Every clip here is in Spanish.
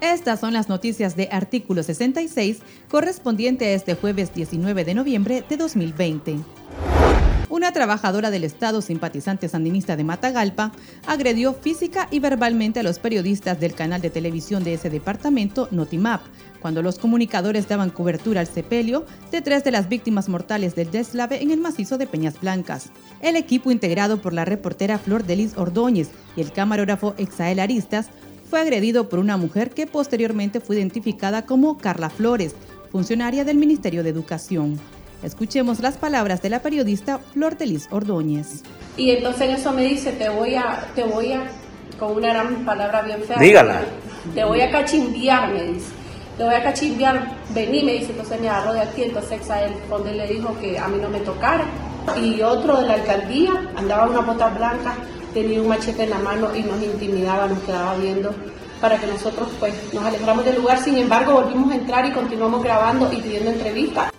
Estas son las noticias de artículo 66 correspondiente a este jueves 19 de noviembre de 2020. Una trabajadora del Estado simpatizante sandinista de Matagalpa agredió física y verbalmente a los periodistas del canal de televisión de ese departamento, Notimap, cuando los comunicadores daban cobertura al sepelio de tres de las víctimas mortales del deslave en el macizo de Peñas Blancas. El equipo integrado por la reportera Flor Delis Ordóñez y el camarógrafo Exael Aristas fue agredido por una mujer que posteriormente fue identificada como Carla Flores, funcionaria del Ministerio de Educación. Escuchemos las palabras de la periodista Flor Delis Ordóñez. Y entonces eso me dice, te voy a, te voy a, con una gran palabra bien fea. Dígala. Te voy a cachimbiar, me dice. Te voy a cachimbiar, vení, me dice. Entonces me agarró de aquí, entonces a él, donde le dijo que a mí no me tocara. Y otro de la alcaldía, andaba una bota blanca, tenía un machete en la mano y nos intimidaba, nos quedaba viendo para que nosotros pues nos alejáramos del lugar. Sin embargo, volvimos a entrar y continuamos grabando y pidiendo entrevistas.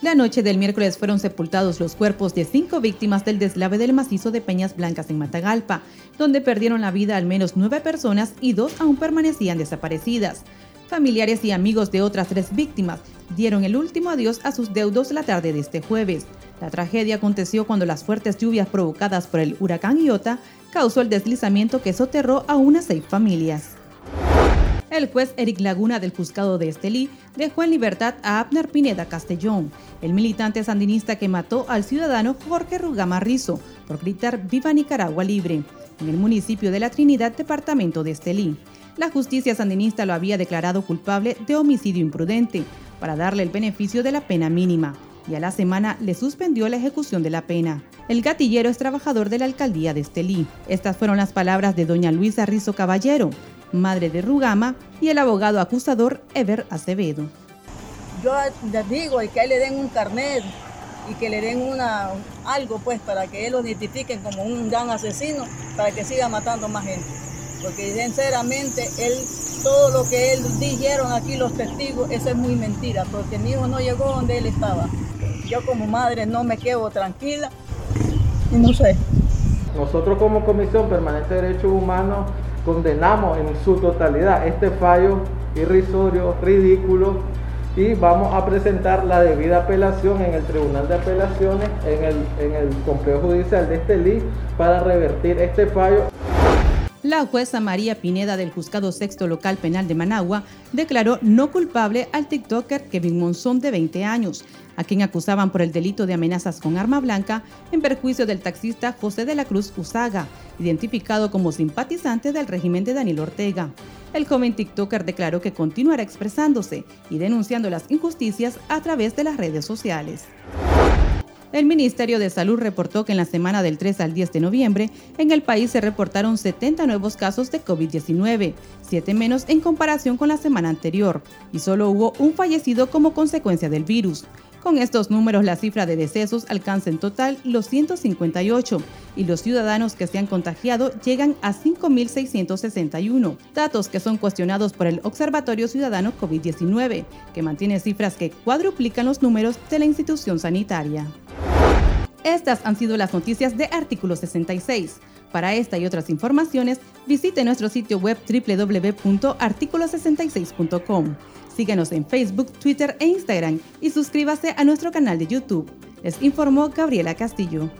La noche del miércoles fueron sepultados los cuerpos de cinco víctimas del deslave del macizo de Peñas Blancas en Matagalpa, donde perdieron la vida al menos nueve personas y dos aún permanecían desaparecidas. Familiares y amigos de otras tres víctimas dieron el último adiós a sus deudos la tarde de este jueves. La tragedia aconteció cuando las fuertes lluvias provocadas por el huracán Iota causó el deslizamiento que soterró a unas seis familias. El juez Eric Laguna del Juzgado de Estelí dejó en libertad a Abner Pineda Castellón, el militante sandinista que mató al ciudadano Jorge Rugama Rizo por gritar Viva Nicaragua Libre, en el municipio de La Trinidad, departamento de Estelí. La justicia sandinista lo había declarado culpable de homicidio imprudente para darle el beneficio de la pena mínima y a la semana le suspendió la ejecución de la pena. El gatillero es trabajador de la alcaldía de Estelí. Estas fueron las palabras de doña Luisa Rizo Caballero, madre de Rugama, y el abogado acusador Ever Acevedo. Yo les digo que le den un carnet y que le den algo pues para que él lo identifiquen como un gran asesino para que siga matando más gente. Porque sinceramente él todo lo que él dijeron aquí los testigos, eso es muy mentira, porque mi hijo no llegó donde él estaba. Yo como madre no me quedo tranquila y no sé. Nosotros como Comisión Permanente de Derechos Humanos condenamos en su totalidad este fallo irrisorio, ridículo y vamos a presentar la debida apelación en el Tribunal de Apelaciones, en el, en el Complejo Judicial de Estelí para revertir este fallo. La jueza María Pineda del Juzgado Sexto Local Penal de Managua declaró no culpable al TikToker Kevin Monzón de 20 años, a quien acusaban por el delito de amenazas con arma blanca en perjuicio del taxista José de la Cruz Usaga, identificado como simpatizante del régimen de Daniel Ortega. El joven TikToker declaró que continuará expresándose y denunciando las injusticias a través de las redes sociales. El Ministerio de Salud reportó que en la semana del 3 al 10 de noviembre en el país se reportaron 70 nuevos casos de COVID-19, 7 menos en comparación con la semana anterior, y solo hubo un fallecido como consecuencia del virus. Con estos números, la cifra de decesos alcanza en total los 158 y los ciudadanos que se han contagiado llegan a 5.661, datos que son cuestionados por el Observatorio Ciudadano COVID-19, que mantiene cifras que cuadruplican los números de la institución sanitaria. Estas han sido las noticias de Artículo 66. Para esta y otras informaciones, visite nuestro sitio web www.articulo66.com. Síguenos en Facebook, Twitter e Instagram y suscríbase a nuestro canal de YouTube. Les informó Gabriela Castillo.